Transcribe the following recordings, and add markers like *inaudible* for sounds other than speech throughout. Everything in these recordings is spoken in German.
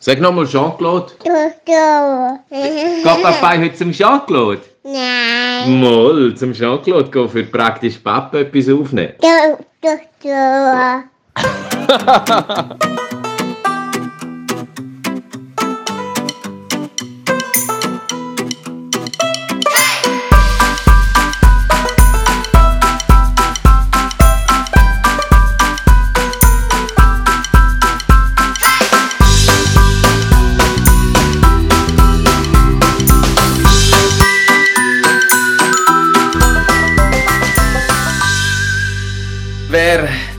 Sag nochmal Jean-Claude. Du, du. Geht Papa heute zum Jean-Claude? Nein. Moll, zum Jean-Claude gehen für praktisch Papa etwas aufnehmen. Du, *laughs*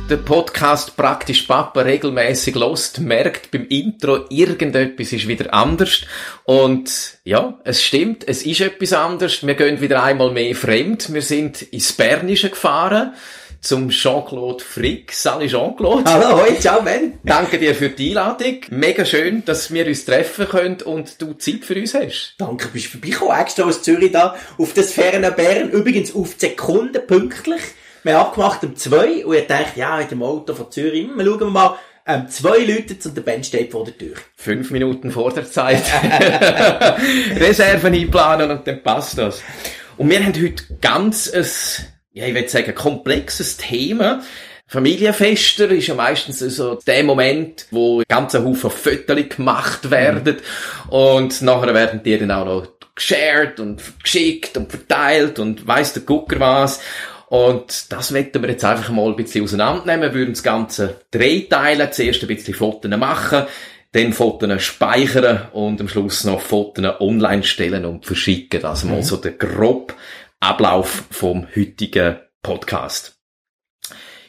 den Podcast praktisch Papa regelmäßig lost, merkt beim Intro, irgendetwas ist wieder anders. Und ja, es stimmt, es ist etwas anders. Wir gehen wieder einmal mehr fremd. Wir sind ins Bernische gefahren zum Jean-Claude Frick. Salut Jean-Claude. Hallo, hoi, ciao Ben. Danke dir für die Einladung. Mega schön, dass wir uns treffen können und du Zeit für uns hast. Danke, bist du vorbeigekommen, extra aus Zürich da, auf das ferne Bern, übrigens auf die Sekunde pünktlich. Wir haben abgemacht um zwei und ich dachte, ja, in dem Auto von Zürich, hm, wir schauen mal, ähm, zwei Leute und der Ben steht vor der Tür. Fünf Minuten vor der Zeit. *laughs* Reserven einplanen und dann passt das. Und wir haben heute ganz ein, ja, ich würde sagen, komplexes Thema. Familienfester ist ja meistens so der Moment, wo ganze Haufen Fotos gemacht werden und nachher werden die dann auch noch geshared und geschickt und verteilt und weiss der Gucker was. Und das möchten wir jetzt einfach mal ein bisschen auseinandernehmen. Wir würden das Ganze drei teilen. Zuerst ein bisschen Fotos machen, dann Fotos speichern und am Schluss noch Fotos online stellen und verschicken. Das mal so der grobe Ablauf vom heutigen Podcast.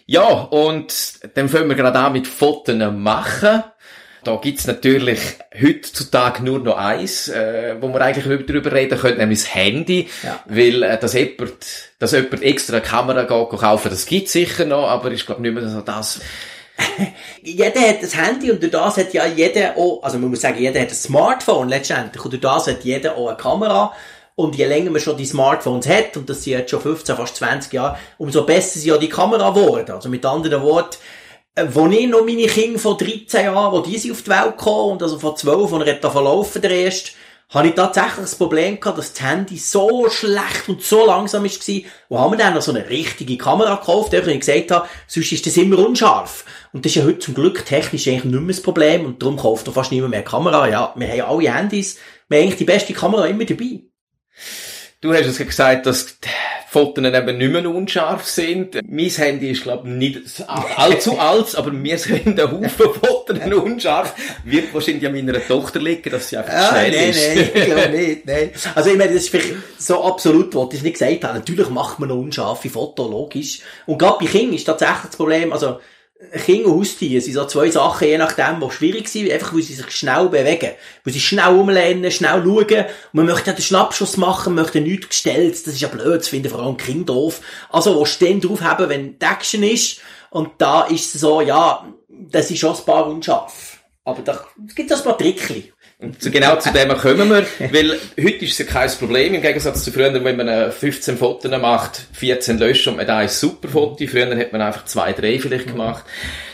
Ja, und dann fangen wir gerade an mit Fotos machen. Da gibt's natürlich heutzutage nur noch eins, äh, wo wir eigentlich nicht drüber reden können, nämlich das Handy. Ja. Weil, äh, dass jemand, dass jemand extra eine Kamera geht, kaufen, das gibt's sicher noch, aber ist, glaube nicht mehr so das. *laughs* Jeder hat das Handy und durch das hat ja jeder auch, also man muss sagen, jeder hat ein Smartphone letztendlich und durch das hat jeder auch eine Kamera. Und je länger man schon die Smartphones hat, und das sind jetzt schon 15, fast 20 Jahre, umso besser sind ja die Kamera geworden. Also mit anderen Worten, wo ich noch meine Kinder von 13 Jahren, wo die sind auf die Welt gekommen, und also von 12, und er hat da verlaufen der erste, habe ich tatsächlich das Problem gehabt, dass das Handy so schlecht und so langsam gewesen. Wo haben wir dann noch so eine richtige Kamera gekauft, weil ich gesagt habe, sonst ist das immer unscharf. Und das ist ja heute zum Glück technisch eigentlich nicht mehr das Problem, und darum kauft doch fast niemand mehr Kamera. Ja, wir haben alle Handys, wir haben eigentlich die beste Kamera immer dabei. Du hast es ja gesagt, dass die Fotos eben nicht mehr unscharf sind. Mein Handy ist, glaube ich, nicht allzu alt, aber mir sind ein Haufen Fotos unscharf. Wird wahrscheinlich an meiner Tochter liegen, dass sie einfach Ah, schnell nein, ist. nein, ich glaube nicht, nein. Also ich meine, das ist vielleicht so absolut, was ich nicht gesagt habe. Natürlich macht man noch unscharfe Fotos, logisch. Und gerade bei Kindern ist tatsächlich das Problem, also Kinder und Haustiere sind so zwei Sachen, je nachdem, was schwierig sind, einfach weil sie sich schnell bewegen. Weil sie schnell umlernen, schnell schauen. Und man möchte den Schnappschuss machen, man möchte nichts gestellt. Das ist ja blöd, das finden vor allem Kinder doof. Also, wo stehen drauf haben, wenn die Action ist. Und da ist es so, ja, das ist schon ein paar unscharf. Aber da es gibt ein paar Trickli. Und genau zu dem kommen wir, weil heute ist es ja kein Problem, im Gegensatz zu früher, wenn man äh, 15 Fotos macht, 14 löscht und man da ein super Foto, früher hat man einfach zwei, drei vielleicht gemacht.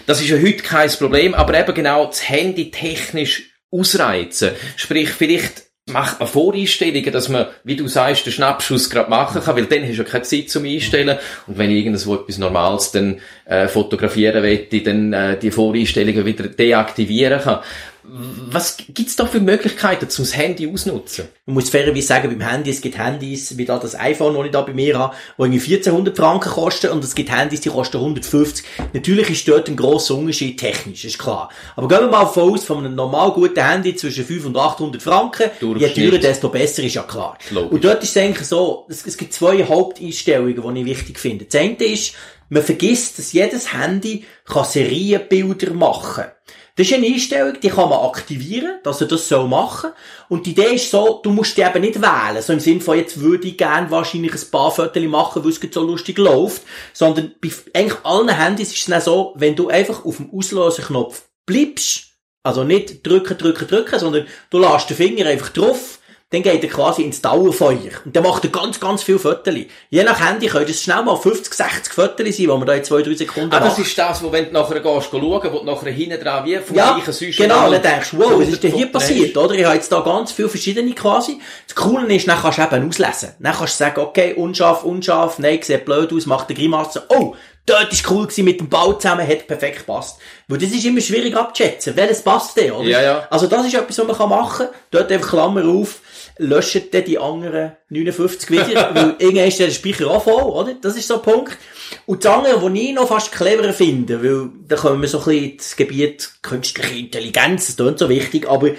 Das ist ja heute kein Problem, aber eben genau das Handy technisch ausreizen. Sprich, vielleicht macht man Voreinstellungen, dass man, wie du sagst, den Schnappschuss gerade machen kann, weil dann hast du ja keine Zeit zum Einstellen. Und wenn ich irgendwo etwas Normales dann äh, fotografieren möchte, dann äh, die Voreinstellungen wieder deaktivieren kann. Was gibt's da für Möglichkeiten, zum das Handy ausnutzen? Man muss fairerweise sagen, beim Handy, es gibt Handys, wie da das iPhone, das ich da bei mir habe, die irgendwie 1400 Franken kosten und es gibt Handys, die kosten 150. Natürlich ist dort ein grosser Unterschied technisch, ist klar. Aber gehen wir mal von aus, von einem normal guten Handy zwischen 500 und 800 Franken, je teurer, desto besser, ist ja klar. Logisch. Und dort ist es eigentlich so, es, es gibt zwei Haupteinstellungen, die ich wichtig finde. Das eine ist, man vergisst, dass jedes Handy kann Serienbilder machen kann. Das ist eine Einstellung, die kann man aktivieren, dass er das so machen Und die Idee ist so, du musst die eben nicht wählen. So im Sinn von, jetzt würde ich gerne wahrscheinlich ein paar Fotos machen, weil es so lustig läuft. Sondern bei eigentlich allen Handys ist es dann so, wenn du einfach auf dem Auslöseknopf bleibst, also nicht drücken, drücken, drücken, sondern du lässt den Finger einfach drauf, dann geht er quasi ins Dauerfeuer. Und dann macht er ganz, ganz viele Fotos. Je nach Handy können das schnell mal 50, 60 Fotos sein, die man da in zwei, drei Sekunden das macht. ist das, wo wenn du nachher gehst, schauen, wo du nachher hinten dran wie vom Ja, Süß genau, dann denkst du, wow, was ist denn hier passiert, oder? Ich habe jetzt da ganz viele verschiedene quasi. Das Coole ist, dann kannst du eben auslesen. Dann kannst du sagen, okay, unscharf, unscharf, nein, sieht blöd aus, macht eine Grimasse. Oh, dort ist cool gewesen mit dem Bau zusammen, hat perfekt gepasst. Weil das ist immer schwierig abzuschätzen. Welches passt denn, oder? Ja, ja. Also das ist etwas, was man kann machen kann. Dort einfach Klammer auf, löscht dann die anderen 59 wieder, *laughs* weil irgendwann ist der Speicher auch voll, oder? Das ist so ein Punkt. Und das andere, was ich noch fast cleverer finde, weil da kommen wir so ein bisschen ins Gebiet künstliche Intelligenz, das klingt so wichtig, aber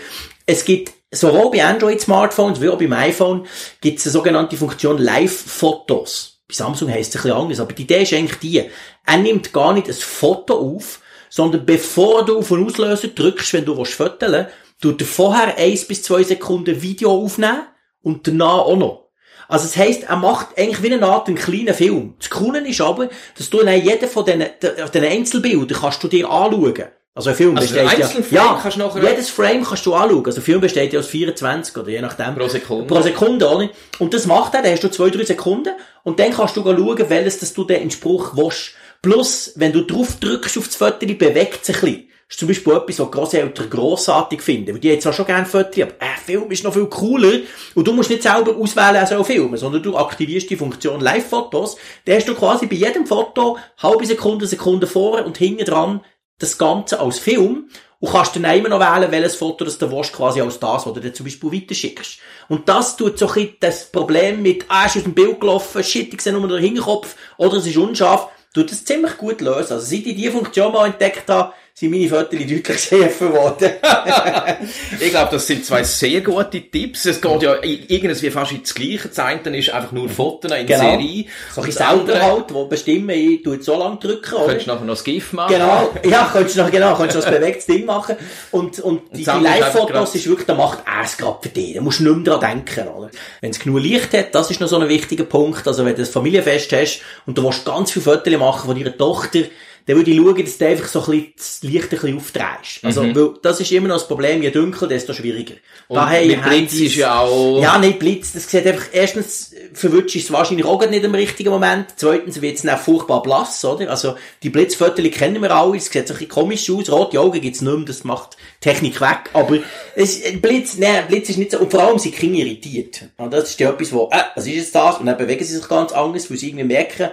es gibt sowohl bei Android-Smartphones wie auch beim iPhone gibt es eine sogenannte Funktion Live-Fotos. Bei Samsung heisst es ein bisschen anders, aber die Idee ist eigentlich die, er nimmt gar nicht ein Foto auf, sondern bevor du auf den Auslöser drückst, wenn du fotografieren willst, tut er vorher eins bis zwei Sekunden Video aufnehmen und danach auch noch. Also es heisst, er macht eigentlich wie eine Art einen kleinen Film. Das Coole ist aber, dass du dann jeden von diesen, diesen Einzelbildern kannst du dir anschauen. Also ein Film Also besteht ja, Frame ja, kannst du nachher- jedes Frame kannst du anschauen. Also ein Film besteht ja aus 24 oder je nachdem. Pro Sekunde. Pro Sekunde, oder? Und das macht er, dann hast du zwei, drei Sekunden und dann kannst du schauen, welches das du den in Spruch willst. Plus, wenn du drauf drückst auf das Foto, bewegt es ein bisschen. Das ist zum Beispiel etwas, was Grosseltern grossartig finden. Weil die jetzt zwar schon gerne Fotos, aber ein Film ist noch viel cooler. Und du musst nicht selber auswählen, soll filmen, sondern du aktivierst die Funktion Live-Fotos. Dann hast du quasi bei jedem Foto halbe Sekunde, Sekunde vor und hinten dran das Ganze als Film und kannst dann immer noch wählen, welches Foto das du willst, quasi als das, was du dir zum Beispiel weiterschickst. Und das tut so ein das Problem mit, ah, ist aus dem Bild gelaufen, shit, ich sehe nur den Hinterkopf, oder es ist unscharf, tut das ziemlich gut lösen. Also seit ich diese Funktion mal entdeckt habe, sind meine Fotos deutlich schärfer *laughs* geworden. *laughs* Ich glaube, das sind zwei sehr gute Tipps. Es geht ja irgendwie fast ins Gleiche. Das eine ist einfach nur Fotos in Genau. Serie. So ein das selber halt, wo bestimmen, ich tue so lange drücken, oder? Könntest du nachher noch das GIF machen. Genau, ja, könntest du noch, genau, könntest du noch ein bewegtes Ding machen. Und, und die, die das Live-Fotos ist wirklich, da macht es gerade für dich. Da musst du nicht mehr dran denken, oder? Wenn es genug Licht hat, das ist noch so ein wichtiger Punkt. Also, wenn du ein Familienfest hast und du willst ganz viele Fotos machen von deiner Tochter, dann würde ich schauen, dass du einfach so ein bisschen das Licht ein bisschen aufdrehst. Also, weil das ist immer noch das Problem, je dunkler, desto schwieriger. Und Daher mit Blitz ist ja auch... ja, nicht Blitz. Das sieht einfach, erstens verwünscht es wahrscheinlich auch nicht im richtigen Moment. Zweitens wird es dann furchtbar blass, oder? Also, die Blitzfotos kennen wir alle. Es sieht so ein bisschen komisch aus. Rote Augen gibt's nicht mehr. Das macht Technik weg. Aber, es, Blitz, nein, Blitz ist nicht so, und vor allem sind Kinder irritiert. Und das ist ja etwas, wo, äh, was ist jetzt das? Und dann bewegen sie sich ganz anders, weil sie irgendwie merken,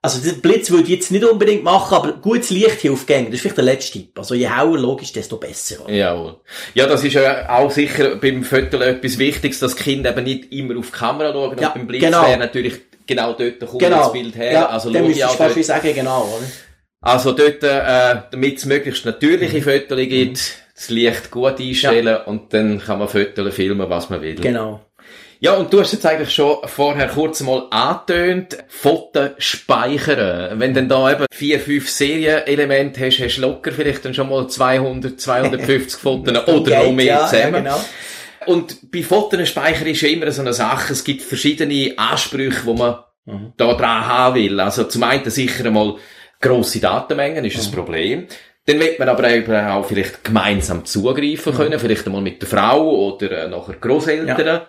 also, der Blitz würde ich jetzt nicht unbedingt machen, aber gutes Licht hilft gegen. Das ist vielleicht der letzte Tipp. Also, je heller logisch, desto besser. Oder? Jawohl. Ja, das ist ja auch sicher beim Foto etwas Wichtiges, dass Kinder eben nicht immer auf die Kamera schauen. Ja, und beim Blitz genau. wäre natürlich genau dort kommt Genau. das Bild her. Ja, also dann müsstest du fast wie sagen, genau, oder? also dort, äh, damit es möglichst natürliche Fotos gibt, das Licht gut einstellen und dann kann man Fotos filmen, was man will. Genau. Ja, und du hast jetzt eigentlich schon vorher kurz mal angetönt, Fotos speichern. Wenn du da eben vier, fünf Serienelemente hast, hast du locker vielleicht dann schon mal 200, 250 *laughs* Fotos oder noch mehr ja, zusammen. Ja, genau. Und bei Fotospeicher ist ja immer so eine Sache, es gibt verschiedene Ansprüche, die man da dran haben will. Also zum einen sicher einmal grosse Datenmengen ist ein Problem. Dann wird man aber eben auch vielleicht gemeinsam zugreifen können, vielleicht einmal mit der Frau oder äh, nachher Grosseltern.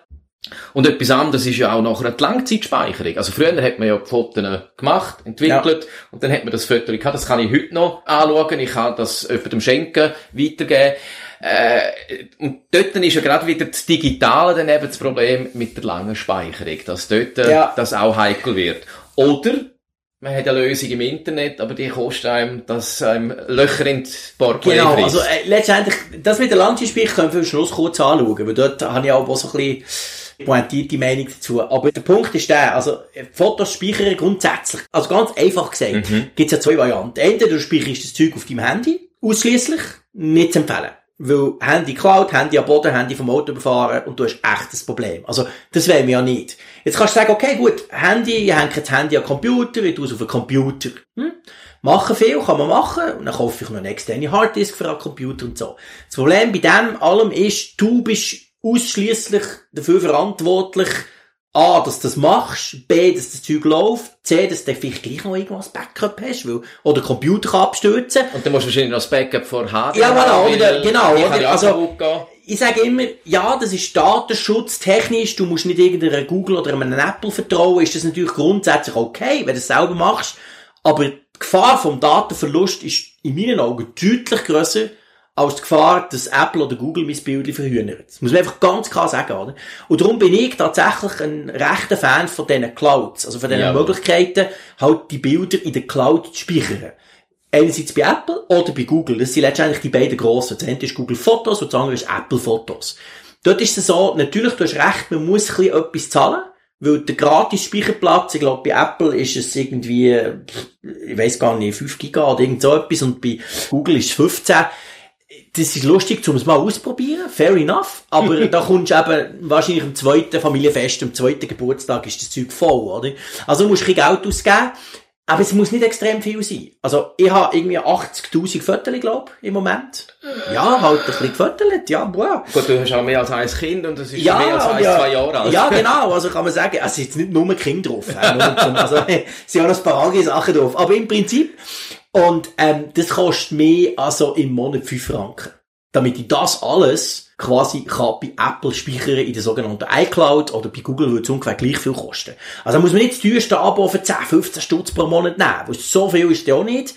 Und etwas anderes ist ja auch nachher die Langzeitspeicherung. Also früher hat man ja die Fotos gemacht, entwickelt und dann hat man das Foto gehabt. Das kann ich heute noch anschauen. Ich kann das jemandem schenken, weitergeben. Äh, und dort ist ja gerade wieder das Digitale dann eben das Problem mit der langen Speicherung, dass dort äh, Ja. das auch heikel wird. Oder man hat eine Lösung im Internet, aber die kostet einem, dass einem Löcher ins Portemonnaie Genau, frisst. also äh, letztendlich, das mit der Landschaftsspiel können wir am Schluss kurz anschauen, weil dort habe ich auch so ein bisschen pointierte Meinung dazu. Aber der Punkt ist der, also Fotos speichern grundsätzlich, also ganz einfach gesagt, gibt es ja zwei Varianten. Entweder du speicherst das Zeug auf deinem Handy, ausschließlich, nicht zu empfehlen. Weil Handy klaut, Handy am Boden, Handy vom Auto überfahren und du hast echt ein Problem. Also, das wollen wir ja nicht. Jetzt kannst du sagen, okay, gut, Handy, ich hänge das Handy an den Computer, ich tue es auf den Computer. Hm? Machen viel, kann man machen, und dann kaufe ich noch eine externe Harddisk für einen Computer und so. Das Problem bei dem allem ist, du bist ausschließlich dafür verantwortlich, A, dass du das machst, B, dass das Zeug läuft, C, dass du vielleicht gleich noch irgendwas Backup hast, weil, oder der Computer kann abstürzen. und dann musst du wahrscheinlich noch das Backup vor Ja, haben, oder- weil genau, oder? kann ja Also- ich sage immer, ja, das ist datenschutztechnisch, du musst nicht irgendeiner Google oder einem Apple vertrauen, ist das natürlich grundsätzlich okay, wenn du es selber machst, aber die Gefahr vom Datenverlust ist in meinen Augen deutlich grösser als die Gefahr, dass Apple oder Google mein Bild verhühnert. Das muss man einfach ganz klar sagen, oder? Und darum bin ich tatsächlich ein rechter Fan von diesen Clouds, also von diesen Jawohl. Möglichkeiten, halt die Bilder in der Cloud zu speichern. Einerseits bei Apple oder bei Google. Das sind letztendlich die beiden grossen. Das eine ist Google Fotos und das andere ist Apple Fotos. Dort ist es so, natürlich, du hast recht, man muss ein bisschen etwas zahlen. Weil der gratis Speicherplatz, ich glaube, bei Apple ist es irgendwie, ich weiß gar nicht, 5 Giga oder irgend so etwas und bei Google ist es 15. Das ist lustig, um es mal auszuprobieren, fair enough. Aber *laughs* da kommst du eben wahrscheinlich am zweiten Familienfest, am zweiten Geburtstag ist das Zeug voll, oder? Also du musst ein bisschen Geld ausgeben. Aber es muss nicht extrem viel sein. Also, ich habe irgendwie 80.000 Fotos, glaube ich, im Moment. Ja, halt ein bisschen gefottelt, ja, boah. Gut, du hast auch mehr als ein Kind und das ist Ja, mehr als ein, ja. zwei Jahre alt. Ja, genau. Also kann man sagen, es sind jetzt nicht nur Kinder drauf. Also, *laughs* es sind auch noch ein paar andere Sachen drauf. Aber im Prinzip, und, ähm, das kostet mehr, also im Monat 5 Franken. Damit ich das alles quasi kann bei Apple speichern in der sogenannten iCloud oder bei Google würde es ungefähr gleich viel kosten. Also muss man nicht das teuerste Abo für 10, 15 Stutz pro Monat nehmen. Weil so viel ist ja auch nicht.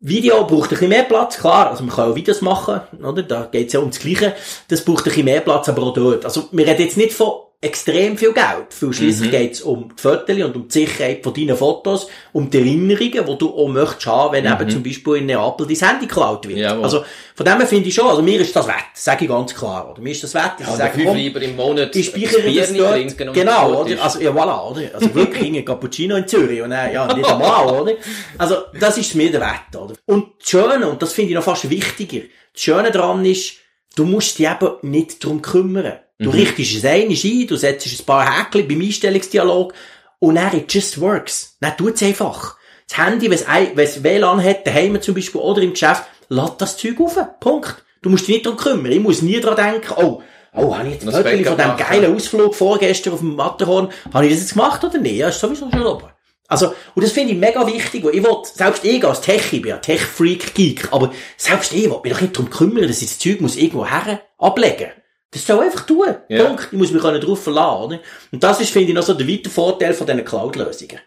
Video braucht ein bisschen mehr Platz, klar. Also man kann auch Videos machen, oder? Da geht's ja ums Gleiche. Das braucht ein bisschen mehr Platz, aber auch dort. Also wir reden jetzt nicht von extrem viel Geld. Weil schliesslich geht's um die Fotos und um die Sicherheit von deinen Fotos, um die Erinnerungen, die du auch möchtest haben, wenn eben zum Beispiel in Neapel dein Handy geklaut wird. Jawohl. Also von dem her finde ich schon, also mir ist das wert, sage ich ganz klar. Oder? Mir ist das wert, ich Ja, sage, komm, lieber im Monat ich speichere das dort. Genau, oder? Also, ja, voilà, oder? Also wirklich *laughs* ein Cappuccino in Zürich und dann, ja, nicht einmal, oder? Also, das ist mir der Wert, oder? Und das Schöne, und das finde ich noch fast wichtiger, das Schöne daran ist, du musst dich eben nicht drum kümmern. Du richtest es ein, ein, du setzt ein paar Häkchen beim Einstellungsdialog und dann, it just works. Dann tut's einfach. Das Handy, wenn es es WLAN hat, daheim zum Beispiel oder im Geschäft, lad das Zeug auf. Punkt. Du musst dich nicht drum kümmern. Ich muss nie dran denken, oh, oh, habe ich jetzt Foto von dem geilen Ausflug vorgestern auf dem Matterhorn, habe ich das jetzt gemacht oder nicht? Ja, ist sowieso schon oben. Also, und das finde ich mega wichtig, weil ich will, selbst ich als Tech, ich bin ja Tech-Freak-Geek, aber selbst ich will mich doch nicht darum kümmern, dass ich das Zeug muss irgendwo her ablegen. Das soll einfach tun. Ja. Punkt. Ich muss mich drauf verlassen, oder? Und das ist, finde ich, noch so der weite Vorteil von diesen Cloud-Lösungen.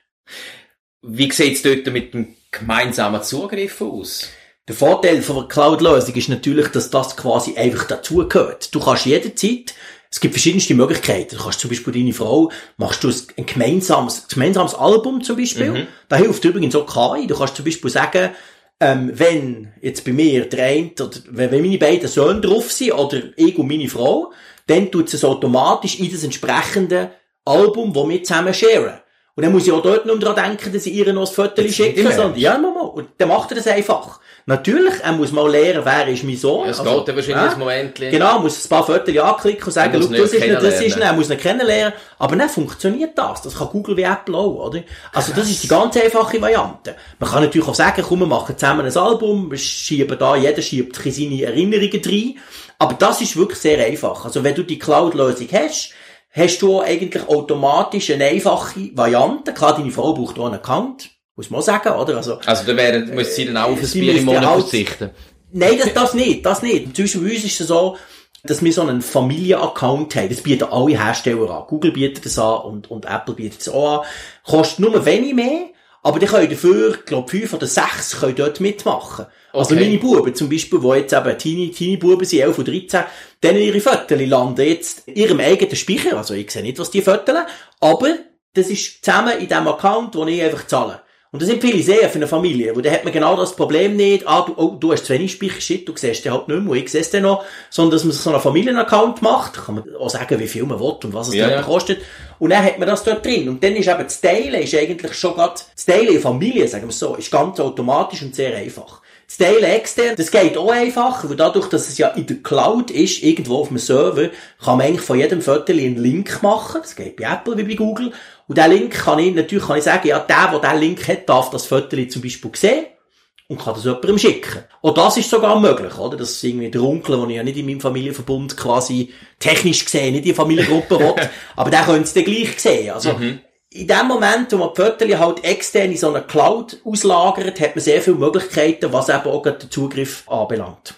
Wie sieht's dort mit dem gemeinsamen Zugriff aus? Der Vorteil von einer Cloud-Lösung ist natürlich, dass das quasi einfach dazugehört. Du kannst jederzeit, es gibt verschiedenste Möglichkeiten. Du kannst zum Beispiel deine Frau, machst du ein gemeinsames, gemeinsames Album zum Beispiel. Da hilft übrigens auch KI. Du kannst zum Beispiel sagen, ähm, wenn jetzt bei mir der eine, oder wenn, wenn meine beiden Söhne drauf sind, oder ich und meine Frau, dann tut es automatisch in das entsprechende Album, das wir zusammen sharen. Und dann muss ich auch dort nicht mehr dran denken, dass ich ihr noch ein Foto schicke, sondern, ja, mal. Und dann macht er das einfach. Natürlich, er muss mal lernen, wer ist mein Sohn. Es Also, geht ja wahrscheinlich ja. ein Moment. Genau, muss ein paar Fotos anklicken und sagen, schau, das ist nicht, das ist nicht, er muss ihn kennenlernen. Aber dann funktioniert das. Das kann Google wie Apple auch, oder? Also, das ist die ganz einfache Variante. Man kann natürlich auch sagen, komm, wir machen zusammen ein Album, wir schieben da, jeder schiebt seine Erinnerungen rein. Aber das ist wirklich sehr einfach. Also, wenn du die Cloud-Lösung hast, hast du auch eigentlich automatisch eine einfache Variante. Klar, deine Frau braucht auch einen Account. Muss man auch sagen, oder? Also, Also da wäre, muss sie dann auch auf ein Bier im Monat halt- verzichten. Nein, das, das nicht, das nicht. Zwischen uns ist es so, dass wir so einen Familienaccount haben. Das bieten alle Hersteller an. Google bietet das an und, und Apple bietet es auch an. Kostet nur wenig mehr, aber die können dafür, glaube fünf oder sechs können dort mitmachen. Also Okay. meine Buben zum Beispiel, die jetzt eben Teenie, Teenie-Buben sind, 11 und 13, denen ihre Fotos landen jetzt in ihrem eigenen Speicher. Also ich sehe nicht, was die Fotos, aber das ist zusammen in dem Account, wo ich einfach zahle. Und das sind viele sehr für eine Familie, wo da hat man genau das Problem nicht, ah, du, oh, du hast zu wenig Speicher, shit, du siehst den halt nicht mehr, ich sehe dann noch, sondern dass man sich so einen Familienaccount macht, kann man auch sagen, wie viel man will und was es Ja, dort ja. kostet, und dann hat man das dort drin. Und dann ist eben das Teilen, ist eigentlich schon grad, das Teilen in Familie, sagen wir so, ist ganz automatisch und sehr einfach. Das Teilen extern, das geht auch einfach, weil dadurch, dass es ja in der Cloud ist, irgendwo auf dem Server, kann man eigentlich von jedem Foto einen Link machen. Das geht bei Apple wie bei Google. Und diesen Link kann ich, natürlich kann ich sagen, ja, der, der diesen Link hat, darf das Foto zum Beispiel sehen und kann das jemandem schicken. Auch das ist sogar möglich, oder? Das ist irgendwie der Onkel, den ich ja nicht in meinem Familienverbund quasi technisch gesehen, nicht in die Familiengruppe will, *laughs* aber der könnte es dann gleich sehen. Also, in dem Moment, wo man die Fotos halt extern in so einer Cloud auslagert, hat man sehr viele Möglichkeiten, was eben auch den Zugriff anbelangt.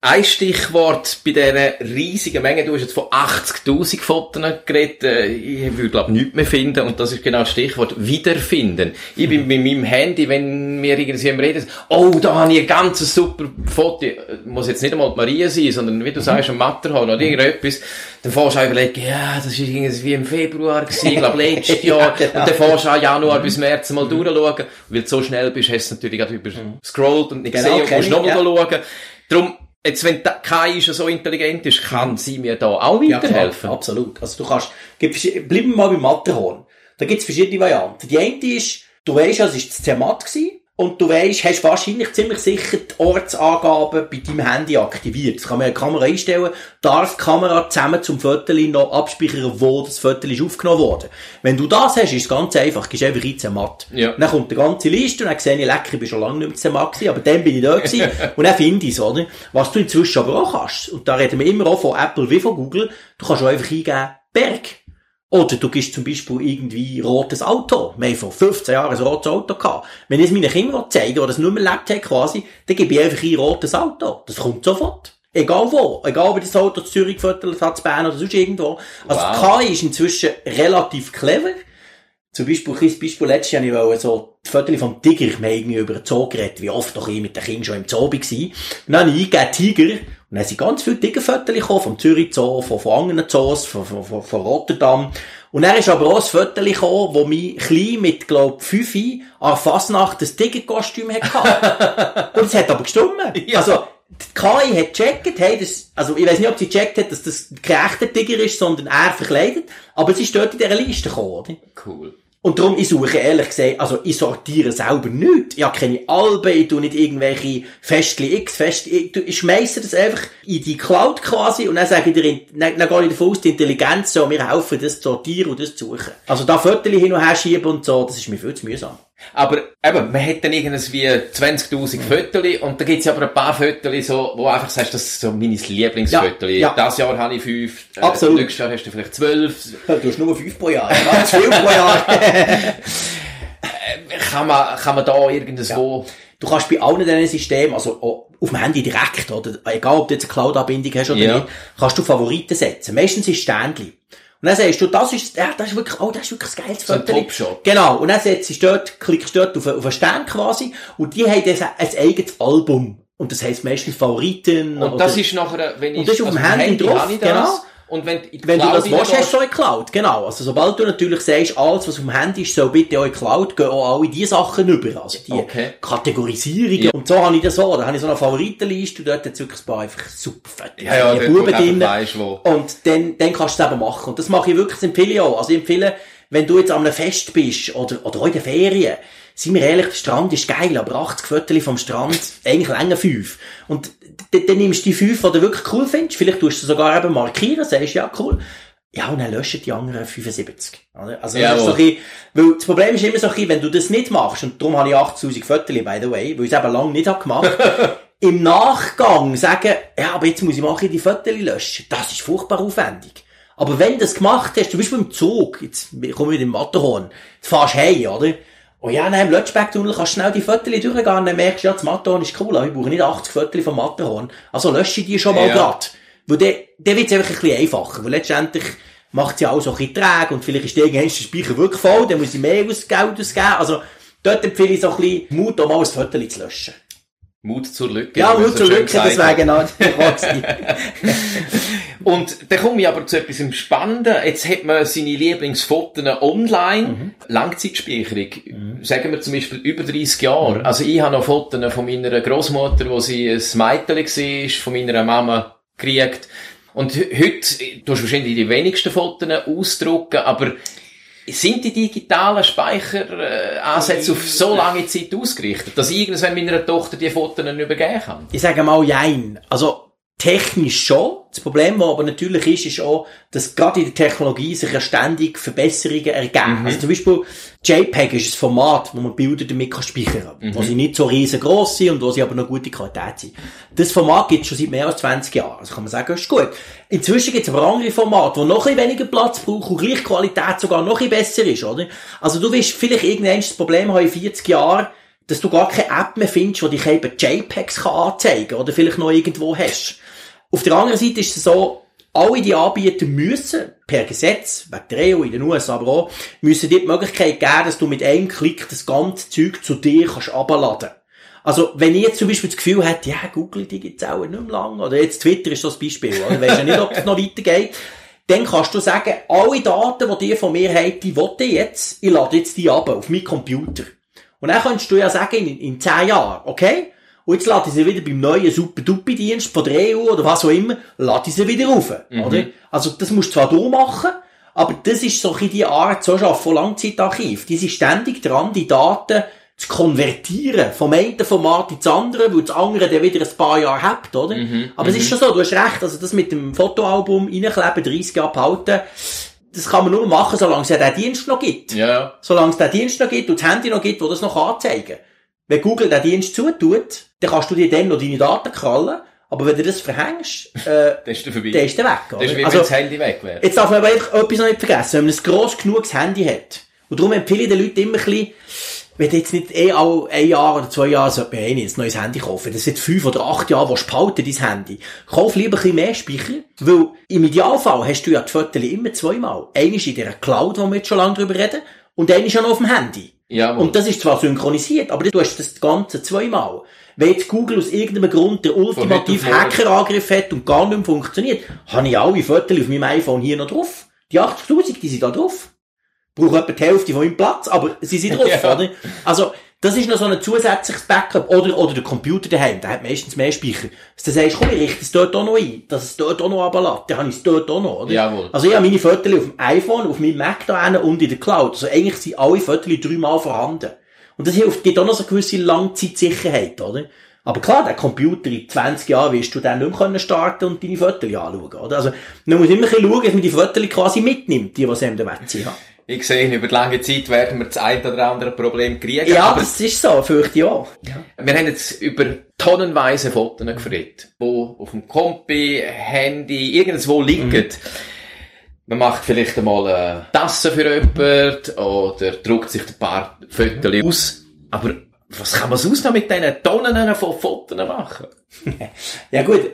Ein Stichwort bei dieser riesigen Menge, du hast jetzt von 80.000 Fotos geredet, äh, ich würde glaube nichts mehr finden. Und das ist genau das Stichwort wiederfinden. Ich bin mit meinem Handy, wenn wir irgendwie reden, oh, da habe ich ein ganz super Foto, muss jetzt nicht einmal die Maria sein, sondern wie du sagst, ein Matterhorn oder irgendetwas, dann fährst du auch überlegen, ja, das ist irgendwie im Februar gewesen, *laughs* ich glaube letztes Jahr, genau. und dann fährst du auch Januar bis März mal durchschauen, weil du so schnell bist, hast du natürlich gerade überscrollt und nicht Genau, gesehen und musst nochmal ja. schauen. Darum, jetzt, wenn KI schon so intelligent ist, kann sie mir da auch Ja, weiterhelfen. absolut. Also du kannst, bleiben wir mal beim Matterhorn. Da gibt's verschiedene Varianten. Die eine ist, du weisst, es ist das Zermatt gewesen. Und du weisst, hast wahrscheinlich ziemlich sicher die Ortsangaben bei deinem Handy aktiviert. Das kann man in der Kamera einstellen. Darf die Kamera zusammen zum Foto noch abspeichern, wo das Foto ist aufgenommen wurde. Wenn du das hast, ist es ganz einfach. Gehst einfach in Zermatt. Ja. Dann kommt die ganze Liste und dann sehe ich, lecker, ich bin schon lange nicht mehr Zermatt gewesen, aber dann bin ich da gewesen. *laughs* und dann finde ich es, oder? Was du inzwischen aber auch kannst, und da reden wir immer auch von Apple wie von Google, du kannst auch einfach eingeben. Oder du gibst zum Beispiel irgendwie rotes Auto. Wir haben vor 15 Jahren ein rotes Auto gehabt. Wenn ich es meinen Kindern zeigen will, die das nicht mehr erlebt haben quasi, dann gebe ich einfach ein rotes Auto. Das kommt sofort. Egal wo. Egal ob das Auto zu Zürich gefüttert hat, zu Bern oder sonst irgendwo. Also Wow. KI ist inzwischen relativ clever. Zum Beispiel, ein kleines Beispiel, letztes Jahr, ich wollte so die Fotos vom Tiger, wir haben irgendwie über den Zoo geredet, wie oft doch ich mit den Kindern schon im Zoo war. Und dann habe ich eingegeben Tiger, und dann sind ganz viele Tigerfotos gekommen, vom Zürich Zoo, von, von anderen Zoos, von, von, von, Rotterdam. Und dann ist aber auch ein Foto gekommen, wo mich klein mit, glaub, 5 an Fasnacht *laughs* das Tigerkostüm hatte. Und es hat aber gestimmt. Ja. Also, die KI hat gecheckt, hey, das, also ich weiß nicht, ob sie gecheckt hat, dass das kein echter Tiger ist, sondern er verkleidet, aber es ist dort in dieser Liste gekommen, oder? Cool. Und darum, ich suche ehrlich gesagt, also ich sortiere selber nichts. Ich habe keine Alben, ich tue nicht irgendwelche Festli X, Festli, ich, ich schmeisse das einfach in die Cloud quasi und dann sage ich dir, dann, dann gehe ich davon aus, die Intelligenz soll mir helfen, das zu sortieren und das zu suchen. Also da Fotos hin und her schieben und so, das ist mir viel zu mühsam. Aber eben, man hat dann irgendwas wie 20.000 Fotos und da gibt's ja aber ein paar Fotos, so, wo einfach sagst, das ist so mein Lieblingsfoto. Ja, ja. Das Jahr habe ich fünf, äh, Absolut. nächstes Jahr hast du vielleicht zwölf. Du hast nur fünf pro Jahr, ganz viel pro Jahr. *laughs* *laughs* Kann man, kann man da irgendwo... Du kannst bei allen diesen Systemen, also auf dem Handy direkt, oder egal ob du jetzt eine Cloud-Anbindung hast oder Ja. nicht, kannst du Favoriten setzen. Meistens ist Ständchen. Und dann sagst du, das ist, ja, das ist wirklich, oh, das ist wirklich ein geiles So ein Foto. Genau. Und dann setzt du dort, klickst du dort auf, auf einen Stern quasi, und die haben dann ein eigenes Album. Und das heisst meistens Favoriten. Und das ist nachher, wenn ich... Und das ist auf dem Handy drauf, ich das. genau. Und wenn, wenn du das willst, hast du eine Cloud. Genau. Also, sobald du natürlich sagst, alles, was auf dem Handy ist, soll bitte auch in die Cloud, gehen auch alle diese Sachen über. Also, die Okay. Kategorisierungen. Ja. Und so habe ich das so. Da habe ich so eine Favoritenliste und dort hat es wirklich ein paar einfach super Fotos. Ja, ja, Buben drin. weisst, wo. Und dann, dann kannst du es eben machen. Und das mache ich wirklich, das empfehle ich auch. Also, ich empfehle, wenn du jetzt an einem Fest bist, oder, oder auch in den Ferien, seien wir ehrlich, der Strand ist geil, aber 80 Fotos vom Strand, eigentlich länger fünf. Und dann, dann nimmst du die fünf, die du wirklich cool findest. Vielleicht tust du sie sogar eben markieren, sagst, ja, cool. Ja, und dann löschen die anderen 75. oder? Also, das ist so ein bisschen, weil das Problem ist immer so ein bisschen, wenn du das nicht machst, und darum habe ich 8000 Fotos, by the way, weil ich es eben lange nicht habe gemacht, *laughs* im Nachgang sagen, ja, aber jetzt muss ich mal die Fotos löschen. Das ist furchtbar aufwendig. Aber wenn du das gemacht hast, zum Beispiel im Zug, jetzt kommen wir wieder im Matterhorn, jetzt fährst du heim, oder? Und ja, dann im Lötschbeck-Tunnel kannst du schnell die Fotos durchgehen dann merkst du, ja, das Matterhorn ist cool, aber ich brauche nicht 80 Fotos vom Matterhorn. Also lösche die schon mal Ja. grad. Weil dann, dann wird es einfach ein bisschen einfacher. Weil letztendlich macht es ja auch so ein bisschen träge und vielleicht ist irgendwann der Speicher wirklich voll, dann muss ich mehr aus Geld ausgeben. Also, dort empfehle ich so ein bisschen Mut, um mal ein Foto zu löschen. Mut zur Lücke. Ja, Mut so zur Lücke, das gesagt wäre hat. genau. *laughs* Und dann komme ich aber zu etwas Spannenden. Jetzt hat man seine Lieblingsfotos online. Mhm. Langzeitspeicherung. Sagen wir zum Beispiel über 30 Jahre. Mhm. Also ich habe noch Fotos von meiner Großmutter, wo sie ein Mädchen war, von meiner Mama gekriegt. Und heute, du hast wahrscheinlich die wenigsten Fotos ausdrucken, aber sind die digitalen Speicheransätze auf so lange Zeit ausgerichtet, dass ich irgendwann meiner Tochter die Fotos übergeben kann? Ich sage mal jein. Also, technisch schon. Das Problem, was aber natürlich ist, ist auch, dass gerade in der Technologie sich ja ständig Verbesserungen ergeben. Also zum Beispiel, JPEG ist ein Format, wo man Bilder damit kann speichern kann. Wo sie nicht so riesengroß sind und wo sie aber noch gute Qualität sind. Das Format gibt es schon seit mehr als 20 Jahren. Also kann man sagen, ist gut. Inzwischen gibt es aber andere Formate, die noch ein weniger Platz brauchen und gleich Qualität sogar noch ein besser ist, oder? Also du wirst vielleicht irgendwann das Problem haben in 40 Jahren, dass du gar keine App mehr findest, die dich eben JPEGs kann anzeigen oder vielleicht noch irgendwo hast. Auf der anderen Seite ist es so, alle die Anbieter müssen, per Gesetz, wegen der EU in den USA aber auch, müssen dir die Möglichkeit geben, dass du mit einem Klick das ganze Zeug zu dir kannst abladen. Also, wenn ich jetzt zum Beispiel das Gefühl hätte, ja, Google, die gibt's auch nicht mehr lang, oder jetzt Twitter ist das Beispiel, oder? Weisst ja nicht, ob es noch weitergeht. Dann kannst du sagen, alle Daten, die die von mir haben, die will ich jetzt, ich lade jetzt die ab auf meinen Computer. Und dann kannst du ja sagen, in, in 10 Jahren, okay? Und jetzt lade ich sie wieder beim neuen Super-Dupi-Dienst von der EU oder was auch immer, lade ich sie wieder rauf, oder? Also, das musst du zwar du machen, aber das ist so die Art, so schaffen von Langzeitarchiv. Die sind ständig dran, die Daten zu konvertieren. Vom einen Format ins andere, weil das andere dann wieder ein paar Jahre hat, oder? Aber es ist schon so, du hast recht, also das mit dem Fotoalbum reinkleben, 30 Jahre behalten, das kann man nur machen, solange es ja den Dienst noch gibt. Ja, ja. Solange es den Dienst noch gibt und das Handy noch gibt, wo das noch anzeigen kann. Wenn Google den Dienst zutut, dann kannst du dir dann noch deine Daten krallen, aber wenn du das verhängst, äh, *laughs* Das ist der vorbei. dann ist der weg, oder? Das ist wie Also- wenn das Handy weg wäre. Jetzt darf man aber etwas noch nicht vergessen. Wenn man ein gross genuges Handy hat, und darum empfehle ich den Leuten immer ein bisschen, wenn du jetzt nicht eh all ein Jahr oder zwei Jahre sollte man eh nicht ein neues Handy kaufen. Das sind fünf oder acht Jahre, wo spalten dein Handy. Kauf lieber ein bisschen mehr Speicher, weil im Idealfall hast du ja die Fotos immer zweimal. Eines in dieser Cloud, wo wir jetzt schon lange drüber reden, und eines schon auf dem Handy. Jawohl. Und das ist zwar synchronisiert, aber du hast das Ganze zweimal. Wenn jetzt Google aus irgendeinem Grund den ultimativ Von heute auf morgen. Hackerangriff hat und gar nicht mehr funktioniert, habe ich alle Fotos auf meinem iPhone hier noch drauf. Die 80.000, die sind da drauf. Brauche etwa die Hälfte von meinem Platz, aber sie sind drauf, *laughs* Ja. oder? Also, das ist noch so ein zusätzliches Backup. Oder, oder der Computer daheim, der hat meistens mehr Speicher. Dass du sagst, komm, ich richte es dort auch noch ein, dass es dort auch noch runterlässt. Dann habe ich es dort auch noch, oder? Jawohl. Also ich habe meine Fotos auf dem iPhone, auf meinem Mac da und in der Cloud. Also eigentlich sind alle Fotos dreimal vorhanden. Und das hilft, gibt auch noch so eine gewisse Langzeitsicherheit, oder? Aber klar, der Computer in 20 Jahren wirst du dann nicht mehr starten und deine Fotos anschauen, oder? Also, man muss immer ein bisschen schauen, dass man die Fotos quasi mitnimmt, die, was einem Wert sind. Ich sehe, über die lange Zeit werden wir das ein oder andere Problem kriegen. Ja, das ist so, fürchte ich auch. wir haben jetzt über tonnenweise Fotos geredet, die auf dem Kompi, Handy, irgendwo liegen. Mhm. Man macht vielleicht einmal eine Tasse für jemanden oder druckt sich ein paar Fotos aus. Aber was kann man sonst noch mit diesen Tonnen von Fotos machen? *laughs* Ja gut,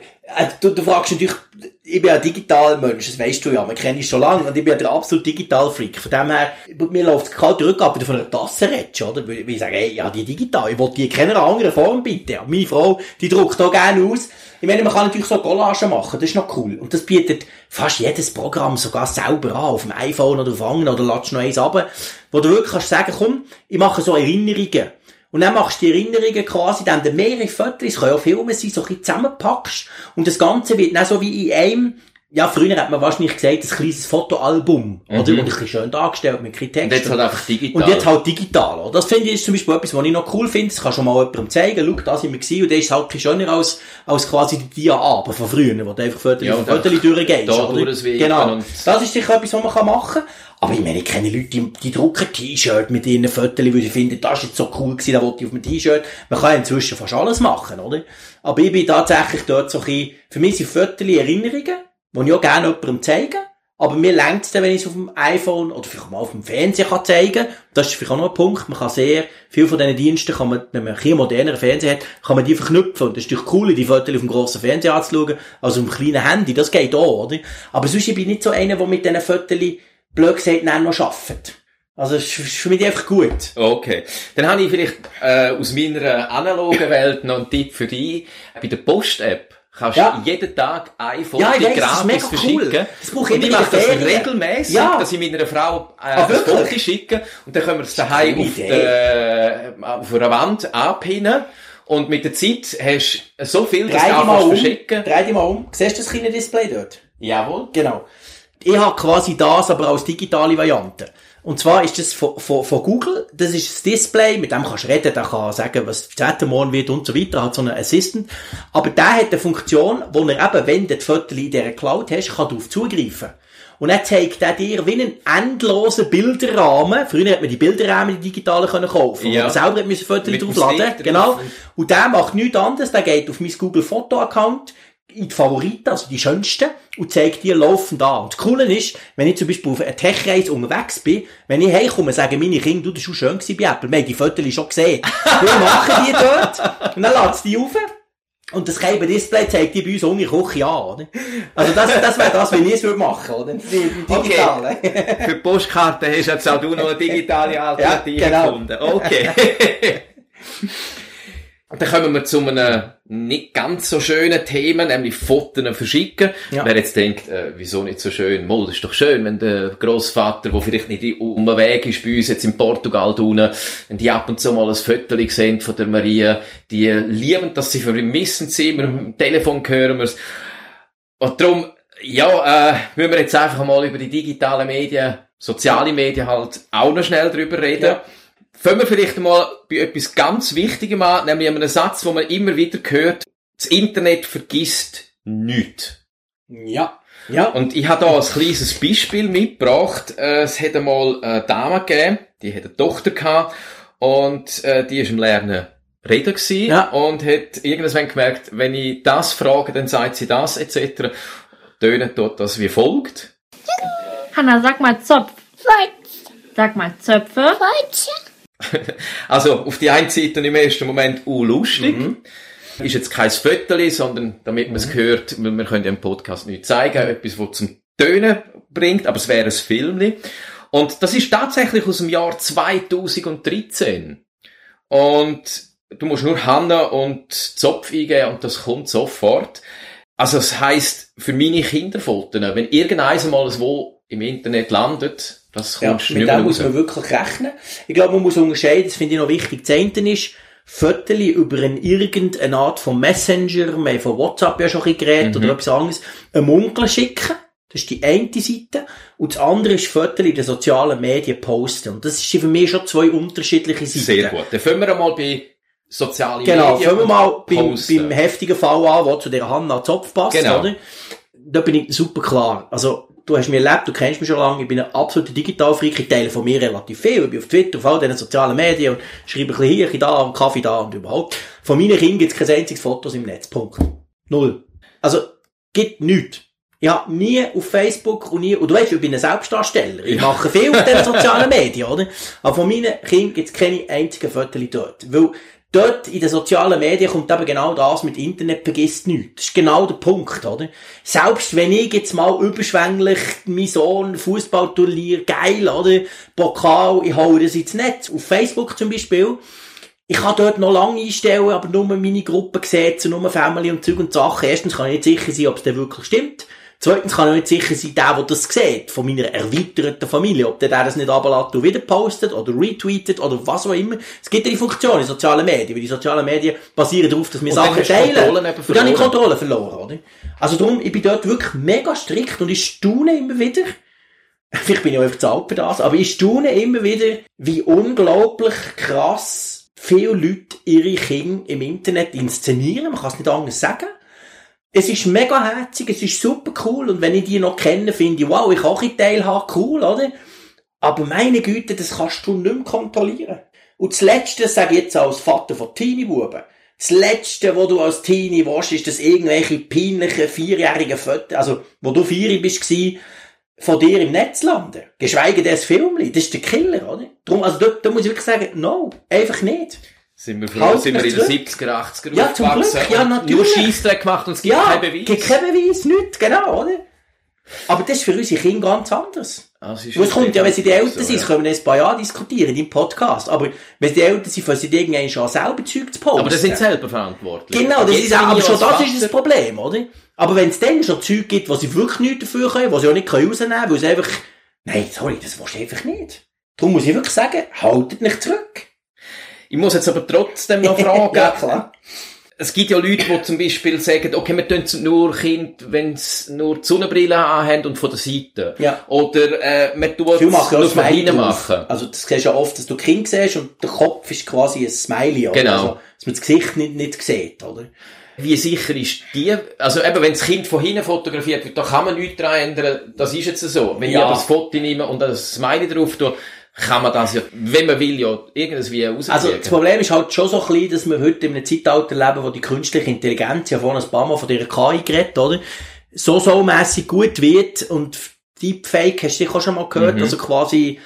du, du fragst natürlich, ich bin ja Digitalmensch, das weißt du ja, man kennt ich schon lange und ich bin ja der absolute Digital-Freak. Von dem her, mir läuft es kalt zurück, aber du von einer Tasse redest, oder? Weil ich sage, ey, ja, die digital, ich will die in keiner anderen Form bitte. Ja, meine Frau, die druckt auch gerne aus. Ich meine, man kann natürlich so Collagen machen, das ist noch cool. Und das bietet fast jedes Programm sogar selber an, auf dem iPhone oder auf anderen, oder ladst noch eins ab, wo du wirklich kannst sagen, komm, ich mache so Erinnerungen. Und dann machst du die Erinnerungen quasi, dann mehrere Fotos, es können auch Filme sein, so ein bisschen zusammenpackst. Und das Ganze wird dann so wie in einem, ja, früher hat man wahrscheinlich gesagt, ein kleines Fotoalbum, oder? Und ein bisschen schön dargestellt mit Text. Und jetzt halt einfach digital. Und jetzt halt digital, oder? Das finde ich ist zum Beispiel etwas, was ich noch cool finde. Das kann schon mal jemandem zeigen. Schau, da sind wir gewesen. Und der ist halt ein bisschen schöner als, als quasi die Dia-Aber von früher, wo du einfach Fotos Ja, Fotos durchgehst, da oder? Genau. Das ist sicher etwas, was man kann machen kann. Aber ich meine, ich kenne Leute, die, die drucken T-Shirt mit ihren Fotos, weil sie finden, das ist jetzt so cool gewesen, da wollte ich auf dem T-Shirt. Man kann ja inzwischen fast alles machen, oder? Aber ich bin tatsächlich dort so ein bisschen, für mich sind Fotos Erinnerungen, die ich auch gerne jemandem zeige. Aber mir längt es dann, wenn ich es auf dem iPhone oder vielleicht mal auf dem Fernseher kann zeigen Das ist vielleicht auch noch ein Punkt. Man kann sehr, viel von diesen Diensten kann man, wenn man ein bisschen moderneren Fernseher hat, kann man die verknüpfen. Und das ist natürlich cool, die Fotos auf dem grossen Fernseher anzuschauen, also auf dem kleinen Handy. Das geht auch, oder? Aber sonst bin ich nicht so einer, der mit diesen Fotos, blöd gesagt, dann noch arbeitet. Also, es ist für mich einfach gut. Okay. Dann habe ich vielleicht äh, aus meiner analogen Welt noch einen Tipp für dich. Bei der Post-App kannst Ja. du jeden Tag ein Foto Ja, ich weiss, das gratis cool. verschicken. Das brauche ich und ich mache das regelmäßig, Ja. dass ich meiner Frau äh, Ah, ein wirklich? Foto schicke und dann können wir es daheim auf, der, auf einer Wand anpinnen. Und mit der Zeit hast du so viel, dass Dreh du einfach um. verschicken. Dreh dich mal um. Siehst du das kleine Display dort? Jawohl. Genau. Ich habe quasi das, aber als digitale Variante. Und zwar ist das von, von, von Google, das ist das Display, mit dem kannst du reden, der kann sagen, was das morgen wird und so weiter, hat so einen Assistant. Aber der hat eine Funktion, wo er eben, wenn du die Fotos in dieser Cloud hast, kann darauf zugreifen. Und er zeigt er dir wie einen endlosen Bilderrahmen. Früher hat man die Bilderrahmen, die digitalen können kaufen. Ja. Ja. Man selber hat Fotos draufladen. Genau. Und der macht nichts anderes, der geht auf mein Google Foto Account, in die Favoriten, also die schönsten, und zeige die laufend an. Und das Coole ist, wenn ich zum Beispiel auf einer Tech-Reise unterwegs bin, wenn ich heimkomme, sagen meine Kinder, du, das war schon schön gewesen bei Apple. Wir haben die Fotos schon gesehen. Wir machen die dort, und dann lädst du die auf. Und das gelbe Display zeigt die bei uns ohne Küche an, oder? Also das, das wäre das, wie ich es würde machen, oder? Die, die digitale. Für die Postkarte hast jetzt auch du noch eine digitale Alternative Ja, genau. gefunden. Okay. *laughs* Und dann kommen wir zu einem nicht ganz so schönen Thema, nämlich Fotos verschicken. Ja. Wer jetzt denkt, äh, wieso nicht so schön? Mal, das ist doch schön, wenn der Grossvater, der vielleicht nicht um den Weg ist, bei uns jetzt in Portugal unten, wenn die ab und zu mal ein Foto sehen von der Maria, die lieben, dass sie vermissen sie, immer am Telefon hören wir es. Und darum, ja, äh, müssen wir jetzt einfach mal über die digitalen Medien, soziale Medien halt auch noch schnell drüber reden. Ja. Fangen wir vielleicht mal bei etwas ganz Wichtigem an, nämlich einem Satz, wo man immer wieder hört, das Internet vergisst nichts. Ja. Ja. Und ich habe da ein kleines Beispiel mitgebracht. Äh, Es hat einmal eine Dame gegeben, die hat eine Tochter gehabt und äh, die ist im Lernen reden gewesen Ja. und hat irgendwann gemerkt, wenn ich das frage, dann sagt sie das etc. Tönen dort das wie folgt. Hanna, sag mal Zopf. Sag mal Zöpfe. Feucht, *laughs* Also auf die einen Seite im ersten Moment uh, lustig. Ist jetzt kein Fötterli, sondern damit man es hört, wir, können im Podcast nicht zeigen, etwas, was zum Tönen bringt, aber es wäre ein Film. Und das ist tatsächlich aus dem Jahr 2013. Und du musst nur Hanna und Zopf eingeben und das kommt sofort. Also das heisst, für meine Kinderfotos, wenn irgendeins mal wo im Internet landet, das Ja, kommst du mit dem muss man wirklich rechnen. Ich glaube, man muss unterscheiden, das finde ich noch wichtig. Das eine ist, Fotos über eine, irgendeine Art von Messenger, wir haben von WhatsApp ja schon ein geredet, Mhm. oder etwas anderes, einem Onkel schicken. Das ist die eine Seite. Und das andere ist Fotos in den sozialen Medien posten. Und das sind für mich schon zwei unterschiedliche Seiten. Sehr gut. Dann fangen wir einmal bei sozialen Genau, Medien fangen wir mal beim, beim heftigen Fall an, der zu der Hanna Zopf passt, Genau. oder? Da bin ich super klar. Also, du hast mich erlebt, du kennst mich schon lange, ich bin ein absoluter Digitalfreak, ich teile von mir relativ viel, ich bin auf Twitter, auf all diesen sozialen Medien und schreibe ein bisschen hier, ein bisschen da, und Kaffee da und überhaupt. Von meinen Kindern gibt es kein einziges Fotos im Netz, Punkt. Null. Also, gibt nichts. Ich habe nie auf Facebook und nie, und du weißt, ich bin ein Selbstdarsteller. Ich mache viel auf diesen sozialen Medien, oder? Aber von meinen Kindern gibt es keine einzigen Fotos dort. Weil dort in den sozialen Medien kommt eben genau das mit Internet vergisst nichts. Das ist genau der Punkt, oder? Selbst wenn ich jetzt mal überschwänglich mein Sohn Fußballturnier, geil, oder? Pokal, ich hau das ins Netz. Auf Facebook zum Beispiel. Ich kann dort noch lange einstellen, aber nur meine Gruppe gesetzt, nur Family und Zeug und Sachen. Erstens kann ich nicht sicher sein, ob es denn wirklich stimmt. Zweitens kann ich nicht sicher sein, der, der das sieht, von meiner erweiterten Familie, ob der, das nicht runterlässt und wieder postet oder retweetet oder was auch immer. Es gibt ja die Funktion in sozialen Medien, weil die sozialen Medien basieren darauf, dass wir Und Sachen teilen. Und dann habe ich verloren. Kontrolle verloren, oder? Also darum, ich bin dort wirklich mega strikt und ich staune immer wieder, *laughs* Vielleicht bin ich auch einfach zu alt für das, aber ich staune immer wieder, wie unglaublich krass viele Leute ihre Kinder im Internet inszenieren. Man kann es nicht anders sagen. Es ist mega herzig, es ist super cool und wenn ich die noch kenne, finde ich, wow, ich kann auch ein Teil haben, cool, oder? Aber meine Güte, das kannst du nicht mehr kontrollieren. Und das Letzte, sage ich jetzt als Vater von Teenie-Buben, das Letzte, wo du als Teenie warst, ist, dass irgendwelche peinlichen, vierjährigen Fotos, also, wo du vier bist, gsi, von dir im Netz landen. Geschweige denn das Filmli. Das ist der Killer, oder? Darum, also, da, da muss ich wirklich sagen, no, einfach nicht. Sind wir, froh, sind wir in den zurück. 70er, 80er Ja, zum aufgewachsen Glück, ja, natürlich. Nur Scheissdreck gemacht und es gibt Ja, keinen Beweis. gibt keinen Beweis, nichts, genau, oder? Aber das ist für unsere Kinder ganz anders. Ah, es kommt ja, wenn sie die Eltern so, sind, ja. können wir in ein paar Jahre diskutieren, im Podcast. Aber wenn sie die Eltern sind, fangen sie irgendwann schon selber Zeug zu posten. Aber das sind selber verantwortlich. Genau, das Jetzt ist auch, aber schon das Vater- ist das Problem, oder? Aber wenn es dann schon Zeug gibt, wo sie wirklich nichts dafür können, wo sie auch nicht rausnehmen können, weil sie einfach, nein, sorry, das willst du einfach nicht. Darum muss ich wirklich sagen, haltet nicht zurück. Ich muss jetzt aber trotzdem noch *laughs* fragen. ja, klar. Es gibt ja Leute, die zum Beispiel sagen, okay, wir tun nur Kind, wenn sie nur die Sonnenbrille anhaben und von der Seite. Ja. Oder, äh, man tut Viele es machen nur von machen. Also, das siehst du ja oft, dass du Kind siehst und der Kopf ist quasi ein Smiley, oder? Genau. Also, dass man das Gesicht nicht, nicht sieht, oder? Wie sicher ist die, also eben, wenn das Kind von hinten fotografiert wird, da kann man nichts dran ändern, das ist jetzt so. Wenn ich Ja. aber das Foto nehme und ein Smiley drauf tue, kann man das ja, wenn man will, ja irgendwie rauskriegen. Also das Problem ist halt schon so klein, dass wir heute in einem Zeitalter leben, wo die künstliche Intelligenz, ja vorhin ein paar Mal von dieser KI geredet, oder? So so mässig gut wird und Deepfake hast du sicher auch schon mal gehört, Mhm. also quasi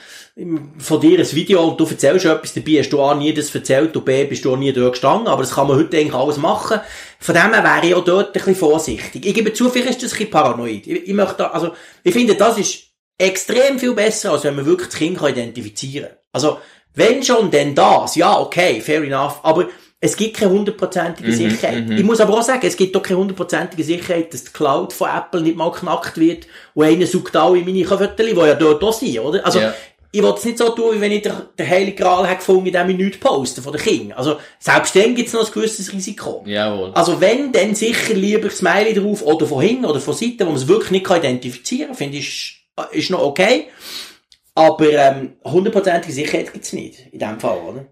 von dir ein Video und du erzählst etwas dabei, hast du A nie das erzählt und B bist du auch nie dort gestanden, aber das kann man heute eigentlich alles machen. Von dem her wäre ich auch dort ein bisschen vorsichtig. Ich gebe zu, vielleicht ist das ein bisschen paranoid. Ich, ich möchte, also, ich finde, das ist extrem viel besser, als wenn man wirklich das Kind kann identifizieren kann. Also, wenn schon, denn das. Ja, okay, fair enough. Aber es gibt keine hundertprozentige Sicherheit. Ich muss aber auch sagen, es gibt doch keine hundertprozentige Sicherheit, dass die Cloud von Apple nicht mal geknackt wird und einer sucht alle meine Fotos, die ja dort auch sind, oder? Also, Ja. ich will es nicht so tun, wie wenn ich den, den Heiligen Gral hätte gefunden, indem ich nichts poste von den Kindern. Also, selbst dann gibt es noch ein gewisses Risiko. Jawohl. Also wenn, dann sicher lieber Smiley drauf oder von hinten oder von Seiten, wo man es wirklich nicht kann identifizieren kann, finde ich, ist, ist noch okay. Aber ähm, hundertprozentige Sicherheit gibt's nicht, in dem Fall, oder?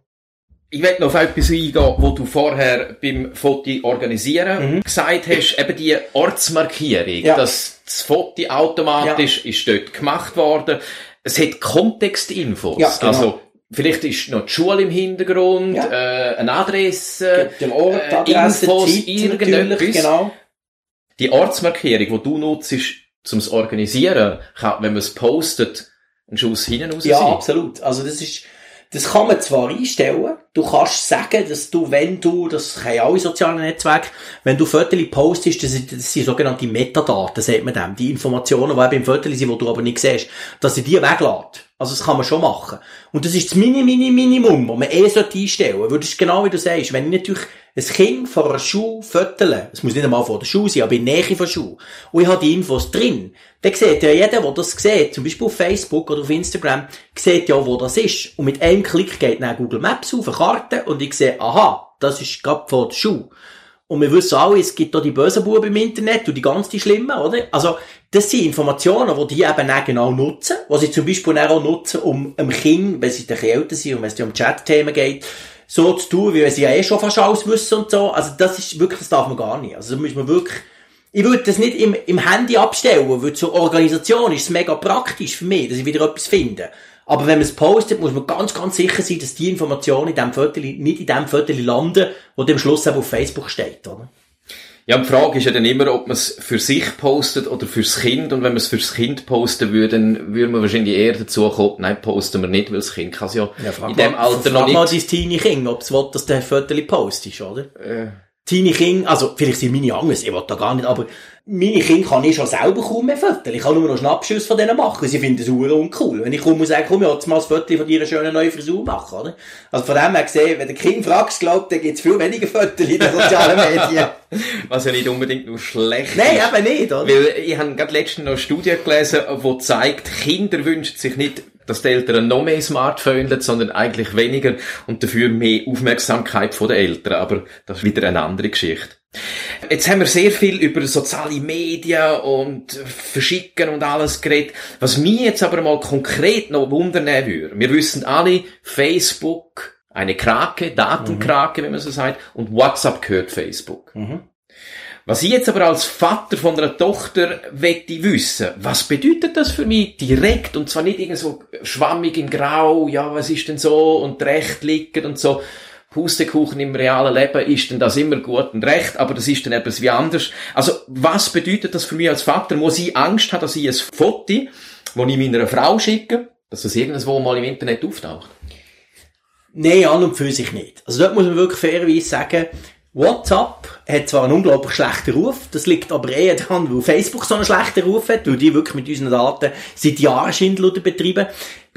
Ich will noch auf etwas eingehen, wo du vorher beim Foto organisieren gesagt hast, eben die Ortsmarkierung, Mhm. Ja. dass das Foto automatisch ist dort gemacht worden. Es hat Kontextinfos. Ja, genau. Also, vielleicht ist noch die Schule im Hintergrund, Ja. äh, eine Adresse, Der Ort, äh, die Adresse, Infos, Zeit, irgendetwas. genau. Die Ortsmarkierung, die du nutzt, zum Organisieren, kann, wenn man es postet, ein Schuss hinten raus Ja, sein. absolut. Also das ist, das kann man zwar einstellen, du kannst sagen, dass du, wenn du, das ja alle sozialen Netzwerke, wenn du Fotos postest, das sind, das sind sogenannte Metadaten, sagt man dem, die Informationen, die eben im Foto sind, die du aber nicht siehst, dass sie die weglässt. Also das kann man schon machen. Und das ist das Mini, Mini, Minimum, das man eh sollte einstellen sollte. Weil das ist genau wie du sagst, wenn ich natürlich ein Kind von einer Schule fötele, es muss nicht einmal von der Schule sein, aber in der Nähe von der Schule, und ich habe die Infos drin, dann sieht ja jeder, der das sieht, zum Beispiel auf Facebook oder auf Instagram, sieht ja, wo das ist. Und mit einem Klick geht dann Google Maps auf, eine Karte, und ich sehe, aha, das ist gerade von der Schule. Und wir wissen alle, es gibt da die bösen Buben im Internet und die ganz die Schlimmen, oder? Also, das sind Informationen, die die eben auch genau nutzen, was sie zum Beispiel auch nutzen, um einem Kind, wenn sie ein älter sind und wenn es um Chat-Themen geht, so zu tun, wie wenn sie ja eh schon fast alles wissen und so. Also, das ist wirklich, das darf man gar nicht. Also, da muss man wirklich, ich würde das nicht im, im Handy abstellen, weil zur Organisation ist es mega praktisch für mich, dass ich wieder etwas finde. Aber wenn man es postet, muss man ganz, ganz sicher sein, dass die Informationen in dem Viertel, nicht in dem Viertel landen, wo dem Schluss eben auf Facebook steht, oder? Ja, die Frage ist ja dann immer, ob man es für sich postet oder fürs Kind. Und wenn man es fürs Kind posten würde, dann würde man wahrscheinlich eher dazu kommen, nein, posten wir nicht, weil das Kind kann es ja, in dem Alter noch frag mal nicht. dein Teenie Kind, ob es will, dass der Viertel postest, oder? Äh, Teenie Kind, also, vielleicht sind meine anders, ich will da gar nicht, aber meine Kinder kann ich schon selber kaum mehr Viertel. Ich kann nur noch Schnappschüsse von denen machen. Sie finden es uncool. Wenn ich komme und sage, komm, ich jetzt mal ein Viertel von deiner schönen neuen Frisur machen, oder? Also von dem her gesehen, wenn du Kind fragst, glaubt, dann gibt's viel weniger Viertel in den sozialen Medien. *laughs* was ja nicht unbedingt nur schlecht Nein, ist. eben nicht, oder? Weil ich habe gerade letztens noch eine Studie gelesen, die zeigt, Kinder wünschen sich nicht, dass die Eltern noch mehr Smartphone haben, sondern eigentlich weniger und dafür mehr Aufmerksamkeit von den Eltern. Aber das ist wieder eine andere Geschichte. Jetzt haben wir sehr viel über soziale Medien und Verschicken und alles geredet. Was mich jetzt aber mal konkret noch wundern würde, wir wissen alle, Facebook, eine Krake, Datenkrake, wenn man so sagt, und WhatsApp gehört Facebook. Was ich jetzt aber als Vater von einer Tochter wette wissen, was bedeutet das für mich direkt und zwar nicht irgend so schwammig in Grau, ja, was ist denn so und recht liegen und so. Pustekuchen im realen Leben ist denn das immer gut und recht, aber das ist dann etwas wie anders. Also, was bedeutet das für mich als Vater? Muss ich Angst haben, dass ich ein Foto, das ich meiner Frau schicke, dass das irgendwo mal im Internet auftaucht? Nein, an und für sich nicht. Also dort muss man wirklich fairerweise sagen, WhatsApp hat zwar einen unglaublich schlechten Ruf, das liegt aber eher daran, weil Facebook so einen schlechten Ruf hat, weil die wirklich mit unseren Daten seit Jahren Schindluder betreiben.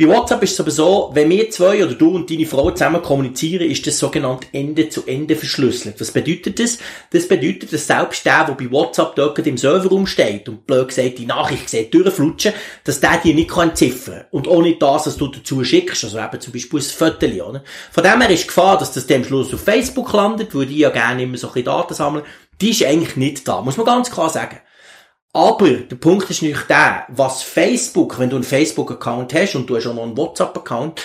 Bei WhatsApp ist es aber so, wenn wir zwei oder du und deine Frau zusammen kommunizieren, ist das sogenannt Ende zu Ende verschlüsselt. Was bedeutet das? Das bedeutet, dass selbst der, der bei WhatsApp dort im Server rumsteht und blöd gesagt die Nachricht sieht durchflutschen, dass der die nicht kann entziffern Und auch nicht das, was du dazu schickst, also eben zum Beispiel ein Foto, oder? Von dem her ist die Gefahr, dass das dem Schluss auf Facebook landet, weil die ja gerne immer so ein bisschen Daten sammeln, die ist eigentlich nicht da, muss man ganz klar sagen. Aber der Punkt ist nicht der, was Facebook, wenn du einen Facebook-Account hast und du hast auch noch einen WhatsApp-Account,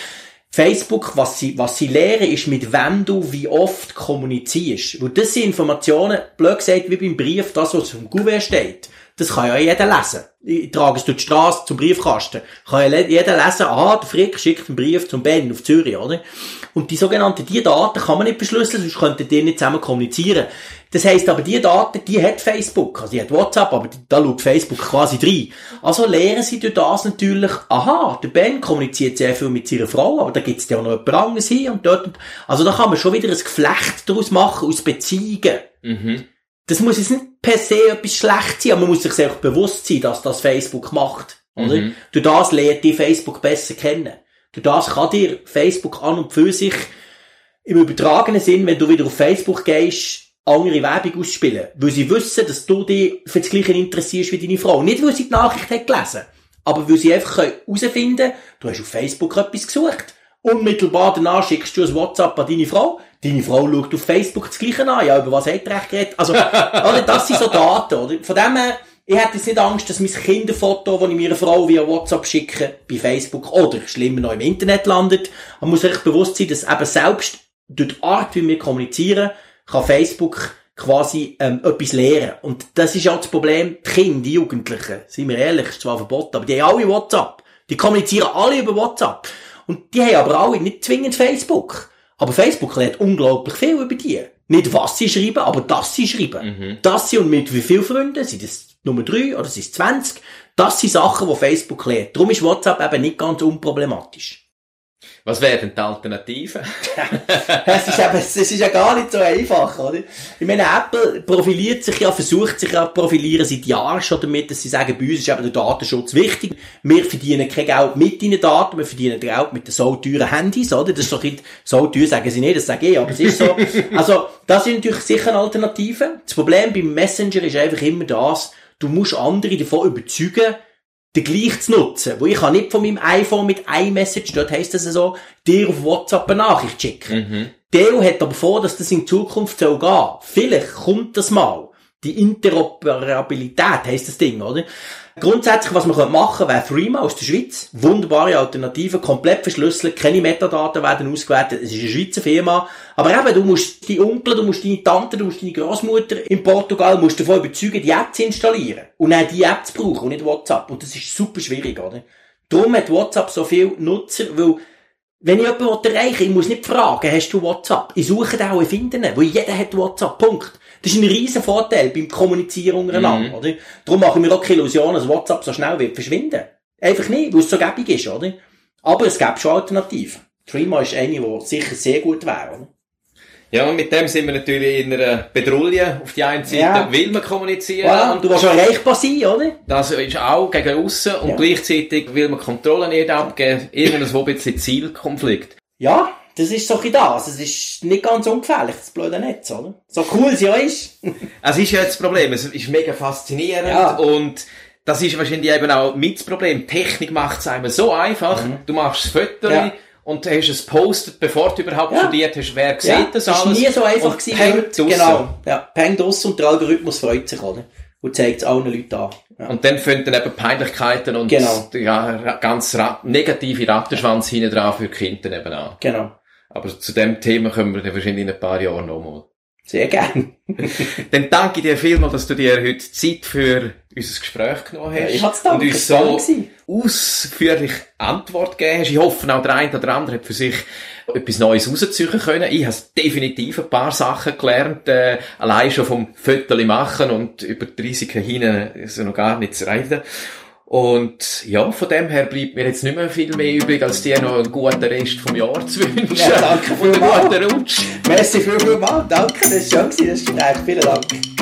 Facebook, was sie, was sie lehren, ist, mit wem du wie oft kommunizierst. Weil das sind Informationen, blöd gesagt, wie beim Brief, das, was im Gouverneur steht. Das kann ja jeder lesen. Ich trage es durch die Straße zum Briefkasten. Kann ja jeder lesen, aha, der Frick schickt einen Brief zum Ben auf Zürich, oder? Und die sogenannten, die Daten kann man nicht verschlüsseln, sonst könnten die nicht zusammen kommunizieren. Das heisst aber, die Daten, die hat Facebook. Also, die hat WhatsApp, aber die- da schaut Facebook quasi rein. Also lernen sie durch das natürlich, aha, der Ben kommuniziert sehr viel mit seiner Frau, aber da gibt's ja auch noch jemand anderes hier und dort. Also, da kann man schon wieder ein Geflecht daraus machen, aus Beziehungen. Mhm. Das muss jetzt nicht per se etwas schlecht sein, aber man muss sich sehr bewusst sein, dass das Facebook macht. Oder? Mhm. Durch das lernt die Facebook besser kennen. Durch das kann dir Facebook an und für sich im übertragenen Sinn, wenn du wieder auf Facebook gehst, andere Werbung ausspielen. Weil sie wissen, dass du dich für das Gleiche interessierst wie deine Frau. Nicht, weil sie die Nachricht hat gelesen, aber weil sie einfach herausfinden können, du hast auf Facebook etwas gesucht. Unmittelbar danach schickst du ein WhatsApp an deine Frau. Deine Frau schaut auf Facebook das Gleiche an. Ja, über was hat recht geredet? Also, *laughs* oder, das sind so Daten, oder? Von dem her, ich hätte jetzt nicht Angst, dass mein Kinderfoto, das ich meiner Frau via WhatsApp schicke, bei Facebook oder schlimmer noch im Internet landet. Man muss sich bewusst sein, dass eben selbst durch die Art, wie wir kommunizieren, kann Facebook quasi ähm, etwas lehren. Und das ist ja das Problem, die Kinder, die Jugendlichen, sind wir ehrlich, ist zwar verboten, aber die haben alle WhatsApp. Die kommunizieren alle über WhatsApp. Und die haben aber alle nicht zwingend Facebook. Aber Facebook lernt unglaublich viel über die. Nicht was sie schreiben, aber dass sie schreiben. Das sie und mit wie vielen Freunden, sind es Nummer drei oder sind es 20? Das sind Sachen, die Facebook lernt. Darum ist WhatsApp eben nicht ganz unproblematisch. Was wäre denn die Alternative? *laughs* Es ist eben, es ist ja gar nicht so einfach, oder? Ich meine, Apple profiliert sich ja, versucht sich ja zu profilieren seit Jahren schon damit, dass sie sagen, bei uns ist eben der Datenschutz wichtig. Wir verdienen kein Geld mit deinen Daten, wir verdienen Geld mit den so teuren Handys, oder? Das ist doch nicht, so teuer sagen sie nicht, das sage ich, aber es ist so. *laughs* Also, das ist natürlich sicher eine Alternative. Das Problem beim Messenger ist einfach immer das, du musst andere davon überzeugen, den gleich zu nutzen. Wo ich kann nicht von meinem iPhone mit iMessage, dort heisst das so, dir auf WhatsApp eine Nachricht schicken. Die EU hat aber vor, dass das in Zukunft soll gehen. Vielleicht kommt das mal. Die Interoperabilität heisst das Ding, oder? Grundsätzlich, was man machen könnte, wäre Threema aus der Schweiz. Wunderbare Alternative, komplett verschlüsselt, keine Metadaten werden ausgewertet. Es ist eine Schweizer Firma. Aber eben, du musst die Onkel, du musst deine Tante, du musst deine Großmutter in Portugal, musst davon überzeugen, die App zu installieren. Und dann die App zu brauchen und nicht WhatsApp. Und das ist super schwierig, oder? Darum hat WhatsApp so viel Nutzer, weil wenn ich jemanden erreichen will, ich muss nicht fragen, hast du WhatsApp? Ich suche den auch, ich finde ihn, weil jeder hat WhatsApp, Punkt. Das ist ein riesen Vorteil beim Kommunizieren untereinander, oder? Darum machen wir auch keine Illusion, dass WhatsApp so schnell wird verschwinden. Einfach nicht, weil es so gäbig ist, oder? Aber es gibt schon Alternativen. Threema ist eine, die sicher sehr gut wäre, oder? Ja, und mit dem sind wir natürlich in einer Bedrulle. Auf die einen Seite Ja. will man kommunizieren. Voilà, und du willst schon erreichbar sein, oder? Das ist auch gegen aussen und Ja. gleichzeitig will man Kontrolle nicht abgeben. Irgendwo ein bisschen Zielkonflikt. Ja, das ist so ein das. Es ist nicht ganz ungefährlich, das blöde Netz, oder? So cool es ja ist. Es *laughs* ist ja jetzt das Problem. Es ist mega faszinierend Ja. und das ist wahrscheinlich eben auch mit das Problem. Technik macht es einem so einfach. Du machst das Foto Mhm. Ja. und hast es postet, bevor du überhaupt Ja. studiert hast, wer sieht Ja, das das ist alles. nie so einfach gewesen. draussen. Genau. Ja, peng aus und der Algorithmus freut sich, oder? Und zeigt es allen Leuten an. Ja. Und dann finden eben Peinlichkeiten und Genau. ja, ganz ra negative Rattenschwanz hinten dran für die Kinder eben an. Genau. Aber zu dem Thema kommen wir dann wahrscheinlich in ein paar Jahren nochmal. Sehr gern. *laughs* Dann danke dir vielmals, dass du dir heute Zeit für unser Gespräch genommen hast. Ja, ich hab's und danken, uns so ausführlich Antwort gegeben hast. Ich hoffe, auch der eine oder andere hat für sich etwas Neues rausziehen können. Ich habe definitiv ein paar Sachen gelernt, äh, allein schon vom Fötterli machen und über die Risiken hin ist noch gar nicht zu reden. Und ja, von dem her bleibt mir jetzt nicht mehr viel mehr übrig, als dir noch einen guten Rest vom Jahr zu wünschen. Ja, danke und einen vielmals. guten Rutsch. Merci viel, viel mal. Danke, das war schön. Das Gespräch. Vielen Dank.